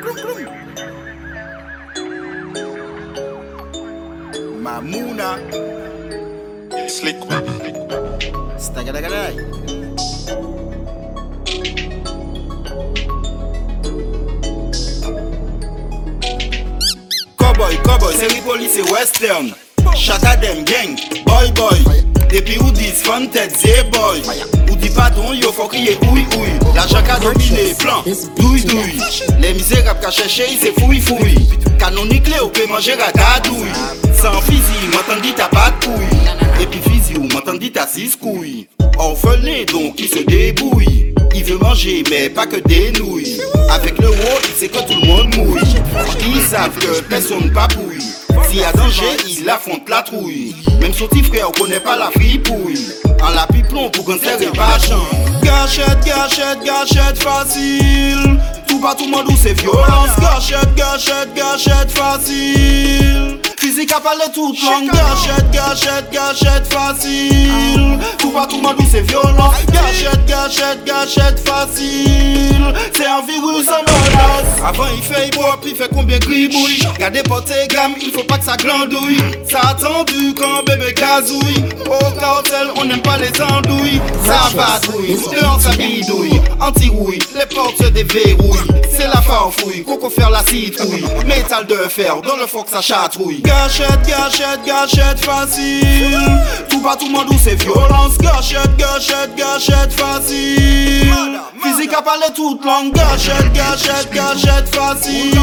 grum, grum, grum. Mamuna. Slick. Stagadagadag. Cowboy, cowboy, semi-police, western. Shatter them gang, boy, boy. Depuis ou dis fan zé boy? Ou dit pardon, yo faut crier oui oui. La jacka dominé, plan, douille. Les misérables qu'a cherché, ils c'est fouille fouille. Canonique, on peut manger ratatouille. Sans physique, m'entendit t'as pas de couilles. Et puis physique, ou m'entendit t'as six couilles. Orphelin donc il se débrouille. Il veut manger mais pas que des nouilles. Avec le haut, il sait que tout le monde mouille. Ils savent que personne papouille. S'il y a danger, il affronte la trouille. Même son petit frère connaît pas la fripouille. En la piplon pour qu'on serre pas. Gâchette, gâchette, gâchette facile. Tout pas tout le monde où c'est violence. Gâchette, gâchette, gâchette facile. Physique à parler toute langue. Gâchette, gâchette, gâchette facile. Tout pas tout le monde où c'est violence. Gâchette, gâchette, gâchette facile. C'est un virus en. Avant il fait hip hop, il fait combien gribouille. Gardez porter gamme, il faut pas que ça glandouille. Ça attendu quand bébé gazouille. Au cartel, on n'aime pas les andouilles. Ça patrouille, dehors ça bidouille. Anti-rouille, les portes se déverrouillent. C'est la farfouille, coco faire la citrouille. Métal de fer, dans le foc ça chatrouille. Gâchette, gâchette, gâchette facile. Tout pas tout le monde où c'est violence. Gâchette, gâchette, gâchette facile. Physique à parler toute langue. Gâchette, gâchette, gâchette facile.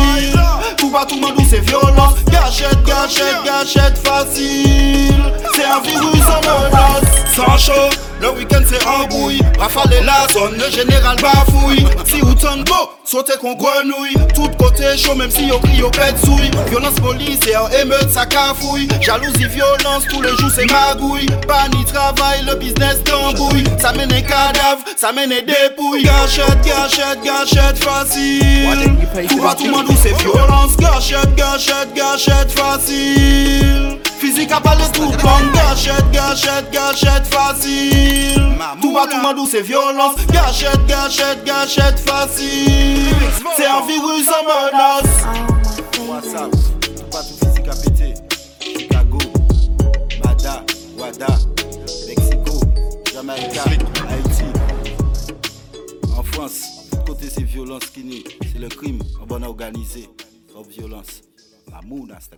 Tout pas tout le monde où c'est violence. Gâchette, gâchette, gâchette facile. C'est un virus en menace. Sans chaud. Le week-end c'est embrouille, rafale la zone, le général bafouille. Si ou ton beau, sautez qu'on grenouille. Tout côté chaud même si on crie au pète souille. Violence policière, émeute, ça cafouille. Jalousie, violence, tous les jours c'est magouille. Banni travail, le business t'embouille Ça mène des cadavres, ça mène des dépouilles. Gâchette, gâchette, gâchette facile. Tout pas tout le monde où c'est violence. Gâchette, gâchette, gâchette facile Physique à parler tout. Comme Gâchette, gâchette, gâchette facile. Tout pas tout où c'est violence. Gâchette, gâchette, gâchette facile. C'est un virus en menace. WhatsApp, tout pas tout physique à péter. Chicago, Bada, Wada, Mexico, Jamaïca, Haïti. En France, côté c'est violence qui n'est C'est le crime en bonne organisé, sans violence. Mamouna, c'est